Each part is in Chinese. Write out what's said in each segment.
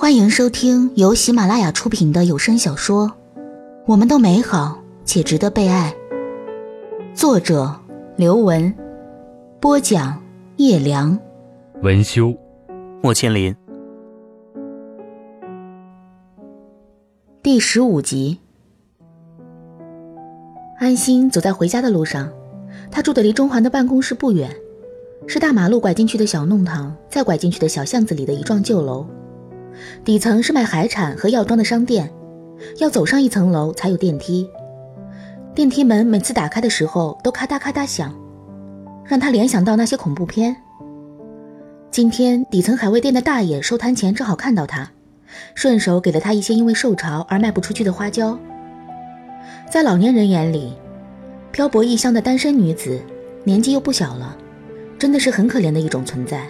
欢迎收听由喜马拉雅出品的有声小说《我们都美好且值得被爱》，作者刘文，播讲叶良，文修，莫千林。第十五集。安心走在回家的路上，他住的离中环的办公室不远，是大马路拐进去的小弄堂，再拐进去的小巷子里的一幢旧楼。底层是卖海产和药妆的商店，要走上一层楼才有电梯。电梯门每次打开的时候都咔嗒咔嗒响，让他联想到那些恐怖片。今天底层海味店的大爷收摊前正好看到他，顺手给了他一些因为受潮而卖不出去的花椒。在老年人眼里，漂泊异乡的单身女子，年纪又不小了，真的是很可怜的一种存在。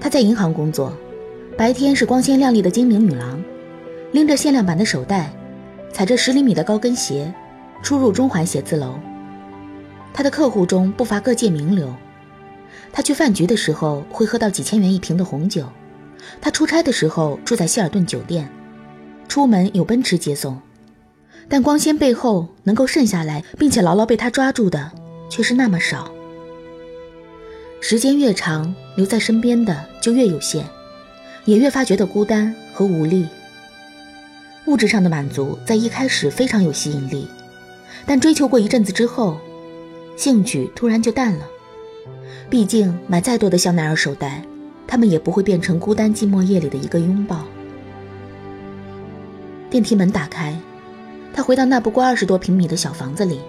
她在银行工作。白天是光鲜亮丽的精明女郎，拎着限量版的手袋，踩着十厘米的高跟鞋，出入中环写字楼。她的客户中不乏各界名流。她去饭局的时候会喝到几千元一瓶的红酒，她出差的时候住在希尔顿酒店，出门有奔驰接送。但光鲜背后能够剩下来并且牢牢被她抓住的却是那么少。时间越长，留在身边的就越有限。也越发觉得孤单和无力。物质上的满足在一开始非常有吸引力，但追求过一阵子之后，兴趣突然就淡了。毕竟买再多的香奈儿手袋，他们也不会变成孤单寂寞夜里的一个拥抱。电梯门打开，他回到那不过二十多平米的小房子里。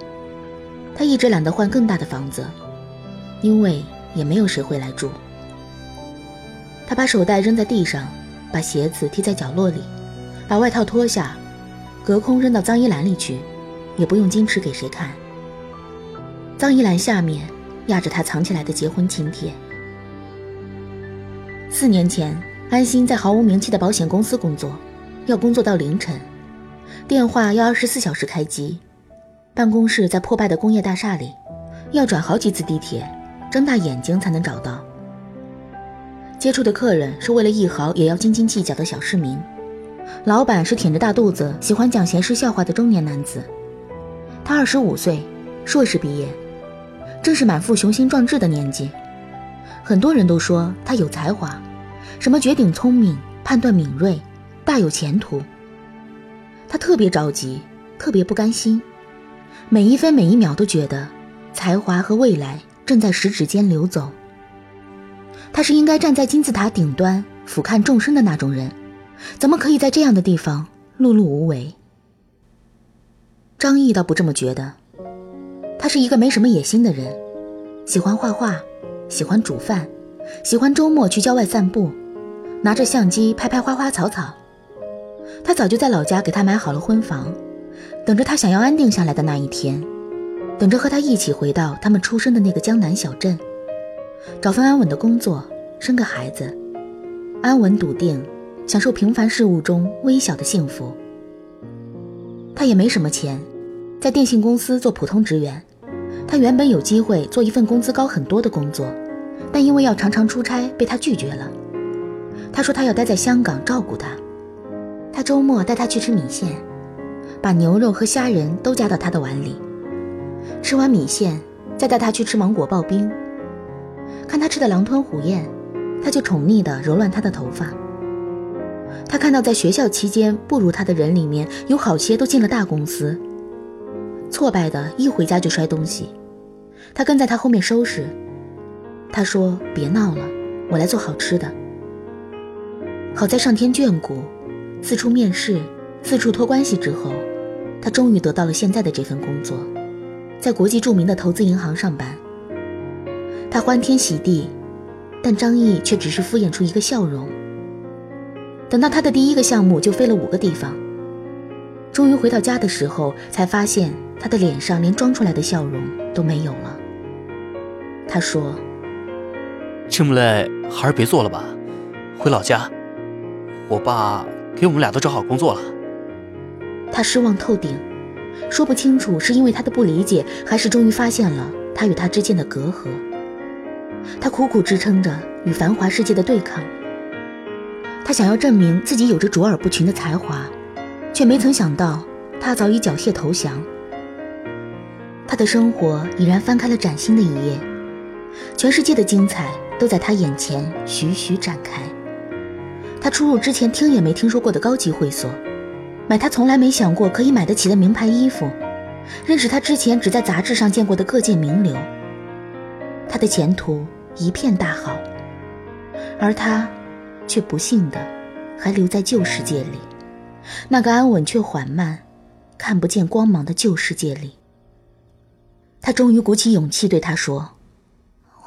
他一直懒得换更大的房子，因为也没有谁会来住。他把手袋扔在地上，把鞋子踢在角落里，把外套脱下，隔空扔到脏衣篮里去，也不用矜持给谁看。脏衣篮下面压着他藏起来的结婚请帖。四年前，安心在毫无名气的保险公司工作，要工作到凌晨，电话要二十四小时开机，办公室在破败的工业大厦里，要转好几次地铁，睁大眼睛才能找到。接触的客人是为了一毫也要斤斤计较的小市民，老板是挺着大肚子喜欢讲闲事笑话的中年男子。他二十五岁，硕士毕业，正是满腹雄心壮志的年纪。很多人都说他有才华，什么绝顶聪明、判断敏锐、大有前途。他特别着急，特别不甘心，每一分每一秒都觉得才华和未来正在十指间流走。他是应该站在金字塔顶端俯瞰众生的那种人，怎么可以在这样的地方碌碌无为？张毅倒不这么觉得，他是一个没什么野心的人，喜欢画画，喜欢煮饭，喜欢周末去郊外散步，拿着相机拍拍花花草草。他早就在老家给他买好了婚房，等着他想要安定下来的那一天，等着和他一起回到他们出生的那个江南小镇。找份安稳的工作，生个孩子，安稳笃定，享受平凡事物中微小的幸福。他也没什么钱，在电信公司做普通职员。他原本有机会做一份工资高很多的工作，但因为要常常出差，被他拒绝了。他说他要待在香港照顾他。他周末带他去吃米线，把牛肉和虾仁都加到他的碗里。吃完米线，再带他去吃芒果刨冰。看他吃的狼吞虎咽，他就宠溺地揉乱他的头发。他看到在学校期间不如他的人里面有好些都进了大公司，挫败的一回家就摔东西。他跟在他后面收拾。他说：“别闹了，我来做好吃的。”好在上天眷顾，四处面试，四处托关系之后，他终于得到了现在的这份工作，在国际著名的投资银行上班。他欢天喜地，但张毅却只是敷衍出一个笑容。等到他的第一个项目就飞了五个地方，终于回到家的时候，才发现他的脸上连装出来的笑容都没有了。他说：“这么累，还是别做了吧，回老家。我爸给我们俩都找好工作了。”他失望透顶，说不清楚是因为他的不理解，还是终于发现了他与他之间的隔阂。他苦苦支撑着与繁华世界的对抗。他想要证明自己有着卓尔不群的才华，却没曾想到他早已缴械投降。他的生活已然翻开了崭新的一页，全世界的精彩都在他眼前徐徐展开。他出入之前听也没听说过的高级会所，买他从来没想过可以买得起的名牌衣服，认识他之前只在杂志上见过的各界名流。他的前途一片大好，而他。却不幸的，还留在旧世界里，那个安稳却缓慢、看不见光芒的旧世界里。他终于鼓起勇气对他说：“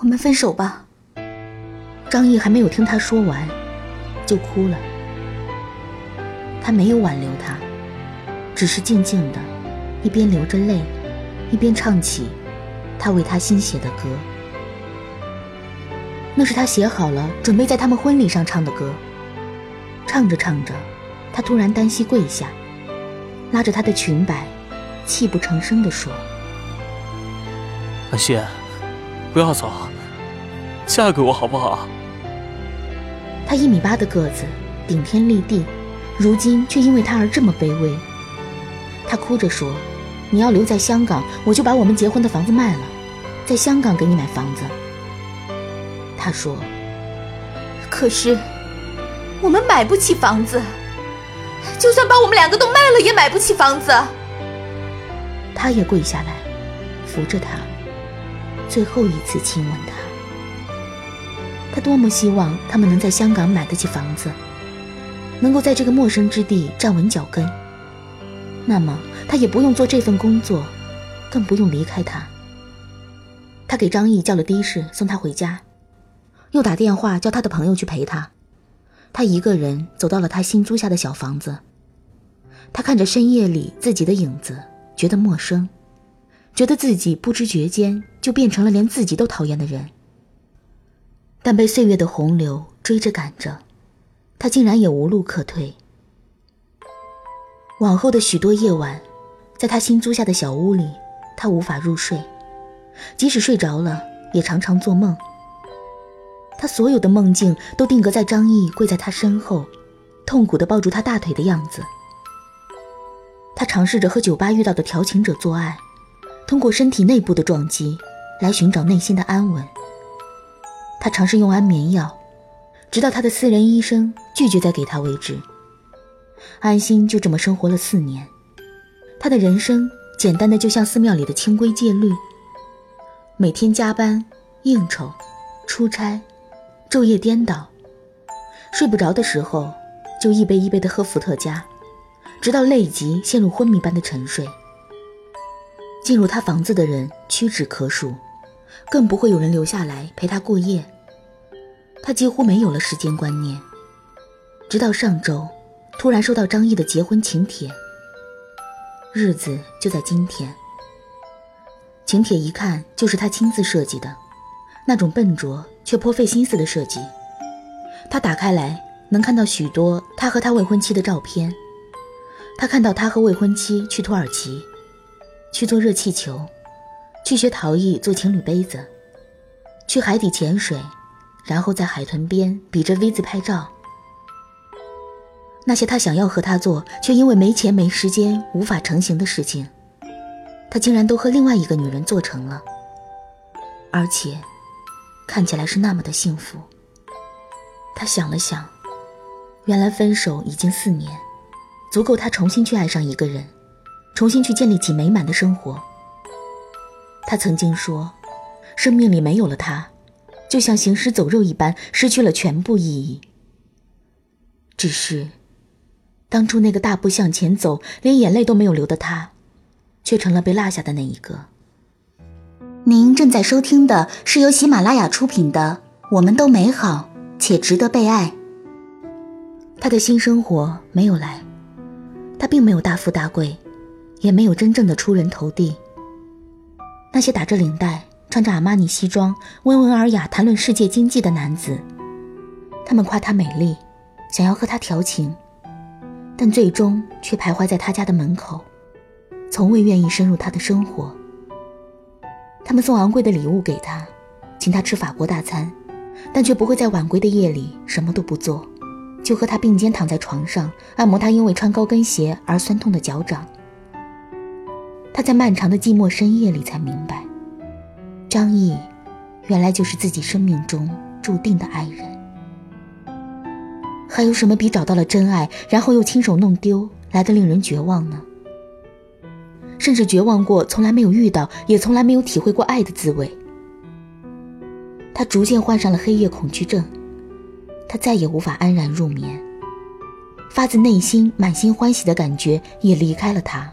我们分手吧。”张毅还没有听他说完，就哭了。他没有挽留他，只是静静的，一边流着泪，一边唱起他为他新写的歌。那是他写好了，准备在他们婚礼上唱的歌。唱着唱着，他突然单膝跪下，拉着她的裙摆，泣不成声地说：“安心，不要走，嫁给我好不好？”他一米八的个子，顶天立地，如今却因为他而这么卑微。他哭着说：“你要留在香港，我就把我们结婚的房子卖了，在香港给你买房子。”他说：“可是，我们买不起房子，就算把我们两个都卖了，也买不起房子。”他也跪下来，扶着他，最后一次亲吻他。他多么希望他们能在香港买得起房子，能够在这个陌生之地站稳脚跟。那么，他也不用做这份工作，更不用离开他。他给张毅叫了的士，送他回家。又打电话叫他的朋友去陪他，他一个人走到了他新租下的小房子。他看着深夜里自己的影子，觉得陌生，觉得自己不知觉间就变成了连自己都讨厌的人。但被岁月的洪流追着赶着，他竟然也无路可退。往后的许多夜晚，在他新租下的小屋里，他无法入睡，即使睡着了，也常常做梦。他所有的梦境都定格在张毅跪在他身后，痛苦地抱住他大腿的样子。他尝试着和酒吧遇到的调情者做爱，通过身体内部的撞击来寻找内心的安稳。他尝试用安眠药，直到他的私人医生拒绝再给他为止。安心就这么生活了四年，他的人生简单的就像寺庙里的清规戒律，每天加班、应酬、出差。昼夜颠倒，睡不着的时候，就一杯一杯的喝伏特加，直到累极陷入昏迷般的沉睡。进入他房子的人屈指可数，更不会有人留下来陪他过夜。他几乎没有了时间观念，直到上周，突然收到张毅的结婚请帖。日子就在今天。请帖一看就是他亲自设计的，那种笨拙。却颇费心思的设计。他打开来，能看到许多他和他未婚妻的照片。他看到他和未婚妻去土耳其，去做热气球，去学陶艺做情侣杯子，去海底潜水，然后在海豚边比着 V 字拍照。那些他想要和他做，却因为没钱没时间无法成行的事情，他竟然都和另外一个女人做成了，而且。看起来是那么的幸福。他想了想，原来分手已经四年，足够他重新去爱上一个人，重新去建立起美满的生活。他曾经说，生命里没有了他，就像行尸走肉一般，失去了全部意义。只是，当初那个大步向前走，连眼泪都没有流的他，却成了被落下的那一个。您正在收听的是由喜马拉雅出品的《我们都美好且值得被爱》。他的新生活没有来，他并没有大富大贵，也没有真正的出人头地。那些打着领带、穿着阿玛尼西装、温文尔雅谈论世界经济的男子，他们夸她美丽，想要和她调情，但最终却徘徊在他家的门口，从未愿意深入他的生活。他们送昂贵的礼物给他，请他吃法国大餐，但却不会在晚归的夜里什么都不做，就和他并肩躺在床上，按摩他因为穿高跟鞋而酸痛的脚掌。他在漫长的寂寞深夜里才明白，张毅，原来就是自己生命中注定的爱人。还有什么比找到了真爱，然后又亲手弄丢来的令人绝望呢？甚至绝望过从来没有遇到，也从来没有体会过爱的滋味。他逐渐患上了黑夜恐惧症，他再也无法安然入眠。发自内心、满心欢喜的感觉也离开了他。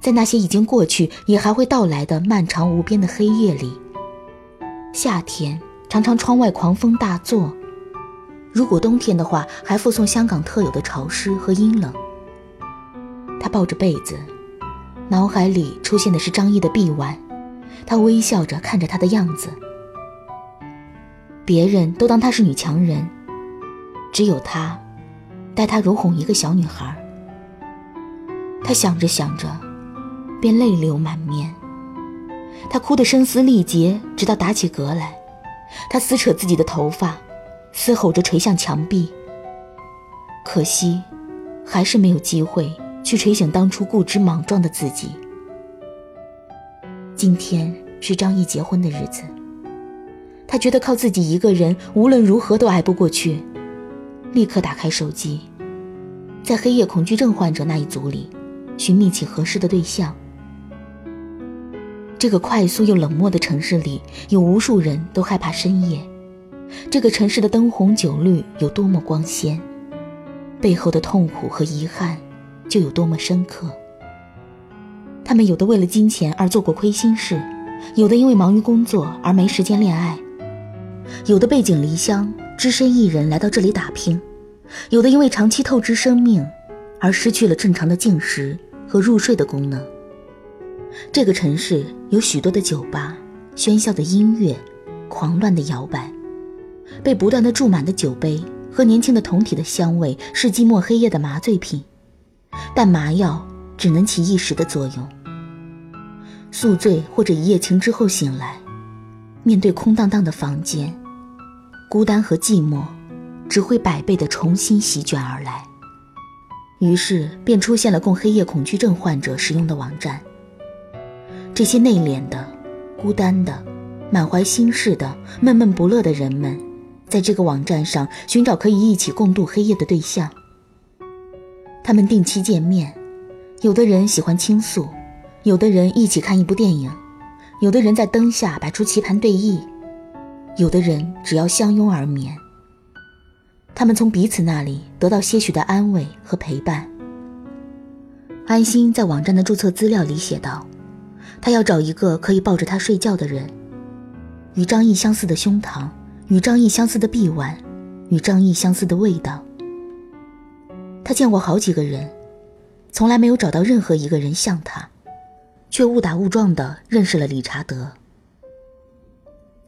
在那些已经过去也还会到来的漫长无边的黑夜里，夏天常常窗外狂风大作，如果冬天的话，还附送香港特有的潮湿和阴冷。他抱着被子，脑海里出现的是张毅的臂弯，他微笑着看着他的样子。别人都当他是女强人，只有他，待他如哄一个小女孩。他想着想着。便泪流满面，他哭得声嘶力竭，直到打起嗝来。他撕扯自己的头发，嘶吼着捶向墙壁。可惜，还是没有机会去捶醒当初固执莽撞的自己。今天是张毅结婚的日子，他觉得靠自己一个人无论如何都挨不过去，立刻打开手机，在黑夜恐惧症患者那一组里寻觅起合适的对象。这个快速又冷漠的城市里，有无数人都害怕深夜。这个城市的灯红酒绿有多么光鲜，背后的痛苦和遗憾就有多么深刻。他们有的为了金钱而做过亏心事，有的因为忙于工作而没时间恋爱，有的背井离乡，只身一人来到这里打拼，有的因为长期透支生命而失去了正常的进食和入睡的功能。这个城市有许多的酒吧，喧嚣的音乐，狂乱的摇摆，被不断的注满的酒杯和年轻的酮体的香味是寂寞黑夜的麻醉品，但麻药只能起一时的作用。宿醉或者一夜情之后醒来，面对空荡荡的房间，孤单和寂寞只会百倍的重新席卷而来。于是便出现了供黑夜恐惧症患者使用的网站。这些内敛的、孤单的、满怀心事的、闷闷不乐的人们，在这个网站上寻找可以一起共度黑夜的对象。他们定期见面，有的人喜欢倾诉，有的人一起看一部电影，有的人在灯下摆出棋盘对弈，有的人只要相拥而眠。他们从彼此那里得到些许的安慰和陪伴。安心在网站的注册资料里写道。他要找一个可以抱着他睡觉的人，与张毅相似的胸膛，与张毅相似的臂弯，与张毅相似的味道。他见过好几个人，从来没有找到任何一个人像他，却误打误撞地认识了理查德。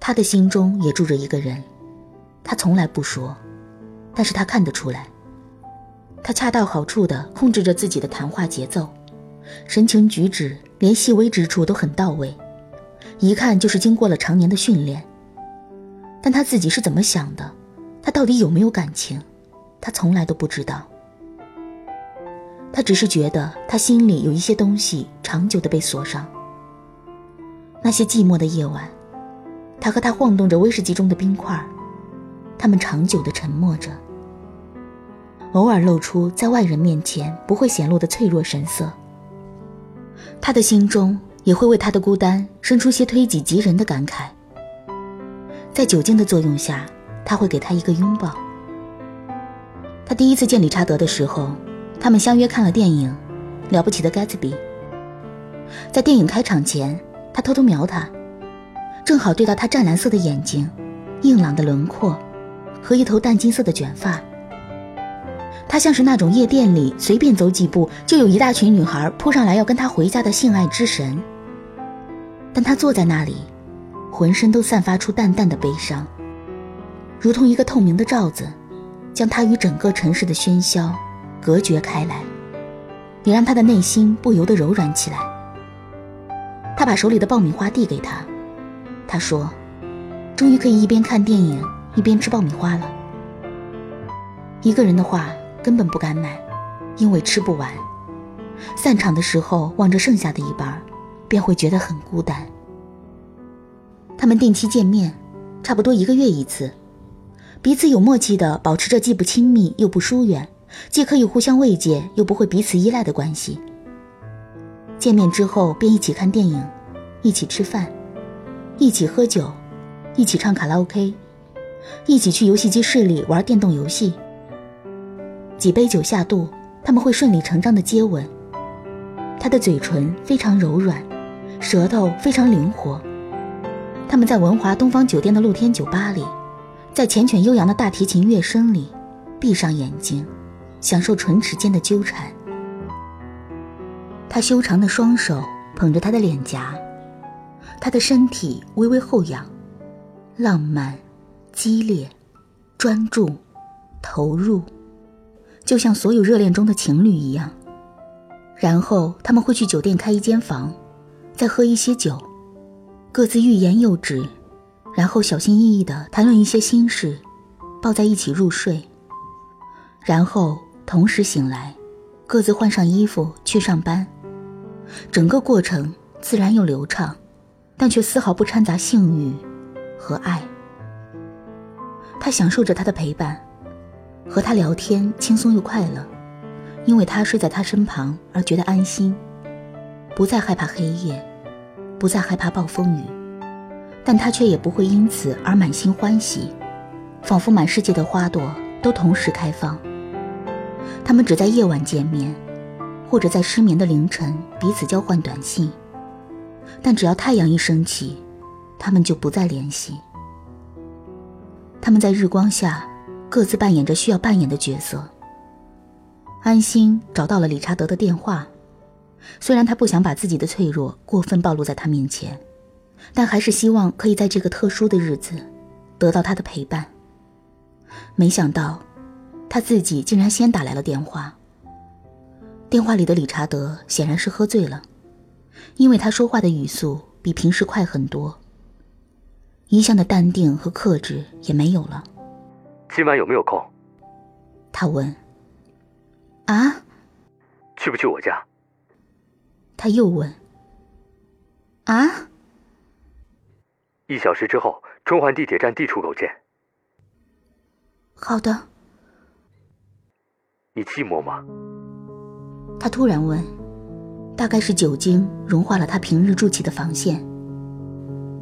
他的心中也住着一个人，他从来不说，但是他看得出来。他恰到好处地控制着自己的谈话节奏，神情举止。连细微之处都很到位，一看就是经过了常年的训练。但他自己是怎么想的？他到底有没有感情？他从来都不知道。他只是觉得他心里有一些东西长久的被锁上。那些寂寞的夜晚，他和他晃动着威士忌中的冰块，他们长久的沉默着，偶尔露出在外人面前不会显露的脆弱神色。他的心中也会为他的孤单生出些推己及人的感慨。在酒精的作用下，他会给他一个拥抱。他第一次见理查德的时候，他们相约看了电影《了不起的盖茨比》。在电影开场前，他偷偷瞄他，正好对到他湛蓝色的眼睛、硬朗的轮廓和一头淡金色的卷发。他像是那种夜店里随便走几步就有一大群女孩扑上来要跟他回家的性爱之神。但他坐在那里，浑身都散发出淡淡的悲伤，如同一个透明的罩子，将他与整个城市的喧嚣隔绝开来，也让他的内心不由得柔软起来。他把手里的爆米花递给他，他说：“终于可以一边看电影一边吃爆米花了。”一个人的话根本不敢买，因为吃不完。散场的时候望着剩下的一半，便会觉得很孤单。他们定期见面，差不多一个月一次，彼此有默契的保持着既不亲密又不疏远，既可以互相慰藉又不会彼此依赖的关系。见面之后便一起看电影，一起吃饭，一起喝酒，一起唱卡拉 OK，一起去游戏机室里玩电动游戏。几杯酒下肚，他们会顺理成章的接吻。他的嘴唇非常柔软，舌头非常灵活。他们在文华东方酒店的露天酒吧里，在缱绻悠扬的大提琴乐声里，闭上眼睛，享受唇齿间的纠缠。他修长的双手捧着她的脸颊，他的身体微微后仰，浪漫、激烈、专注、投入，就像所有热恋中的情侣一样。然后他们会去酒店开一间房，再喝一些酒，各自欲言又止，然后小心翼翼地谈论一些心事，抱在一起入睡，然后同时醒来，各自换上衣服去上班。整个过程自然又流畅，但却丝毫不掺杂性欲和爱。他享受着他的陪伴，和他聊天轻松又快乐。因为他睡在他身旁而觉得安心，不再害怕黑夜，不再害怕暴风雨，但他却也不会因此而满心欢喜，仿佛满世界的花朵都同时开放。他们只在夜晚见面，或者在失眠的凌晨彼此交换短信，但只要太阳一升起，他们就不再联系。他们在日光下各自扮演着需要扮演的角色。安心找到了理查德的电话，虽然他不想把自己的脆弱过分暴露在他面前，但还是希望可以在这个特殊的日子得到他的陪伴。没想到，他自己竟然先打来了电话。电话里的理查德显然是喝醉了，因为他说话的语速比平时快很多，一向的淡定和克制也没有了。今晚有没有空？他问。啊，去不去我家？他又问。啊，一小时之后，中环地铁站 D 出口见。好的。你寂寞吗？他突然问，大概是酒精融化了他平日筑起的防线。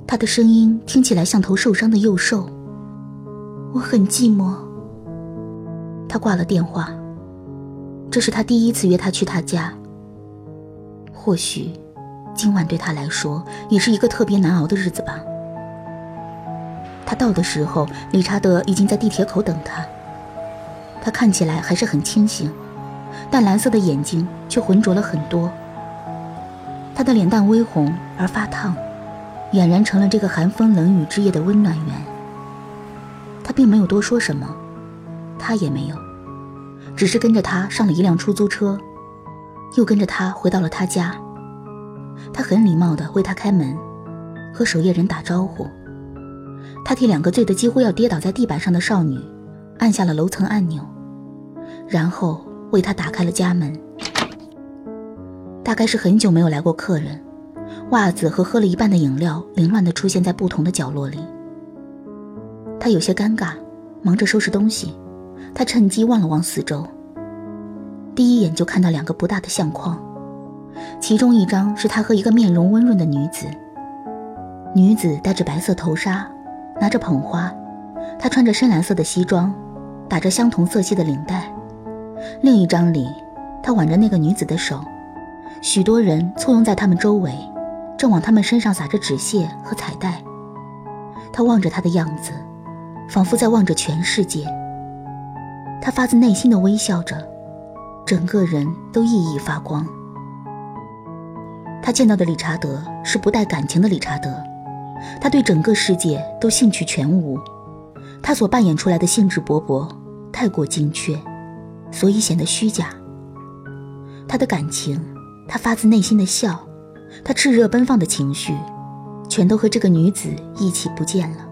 他的声音听起来像头受伤的幼兽。我很寂寞。他挂了电话。这是他第一次约他去他家。或许，今晚对他来说也是一个特别难熬的日子吧。他到的时候，理查德已经在地铁口等他。他看起来还是很清醒，但蓝色的眼睛却浑浊了很多。他的脸蛋微红而发烫，俨然成了这个寒风冷雨之夜的温暖源。他并没有多说什么，他也没有。只是跟着他上了一辆出租车，又跟着他回到了他家。他很礼貌地为他开门，和守夜人打招呼。他替两个醉得几乎要跌倒在地板上的少女按下了楼层按钮，然后为他打开了家门。大概是很久没有来过客人，袜子和喝了一半的饮料凌乱地出现在不同的角落里。他有些尴尬，忙着收拾东西。他趁机望了望四周，第一眼就看到两个不大的相框，其中一张是他和一个面容温润的女子。女子戴着白色头纱，拿着捧花，她穿着深蓝色的西装，打着相同色系的领带。另一张里，他挽着那个女子的手，许多人簇拥在他们周围，正往他们身上撒着纸屑和彩带。他望着她的样子，仿佛在望着全世界。他发自内心的微笑着，整个人都熠熠发光。他见到的理查德是不带感情的理查德，他对整个世界都兴趣全无。他所扮演出来的兴致勃勃太过精确，所以显得虚假。他的感情，他发自内心的笑，他炽热奔放的情绪，全都和这个女子一起不见了。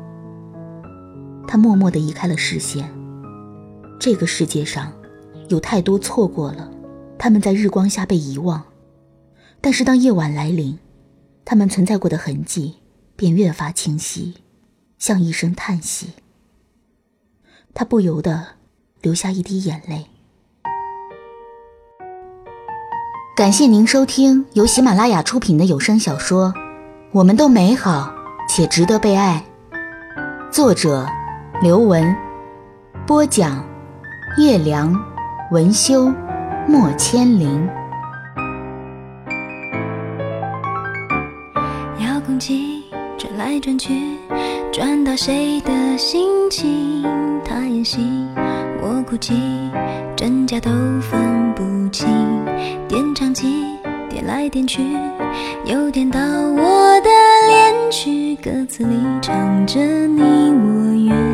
他默默地移开了视线。这个世界上有太多错过了，他们在日光下被遗忘。但是当夜晚来临，他们存在过的痕迹便越发清晰，像一声叹息。他不由得流下一滴眼泪。感谢您收听由喜马拉雅出品的有声小说《我们都美好且值得被爱》，作者刘文，播讲叶良，文修莫千灵。遥控器转来转去，转到谁的心情？他演戏，哭泣，真假都分不清。点唱机点来点去，又点到我的恋曲，歌词里唱着你我愿。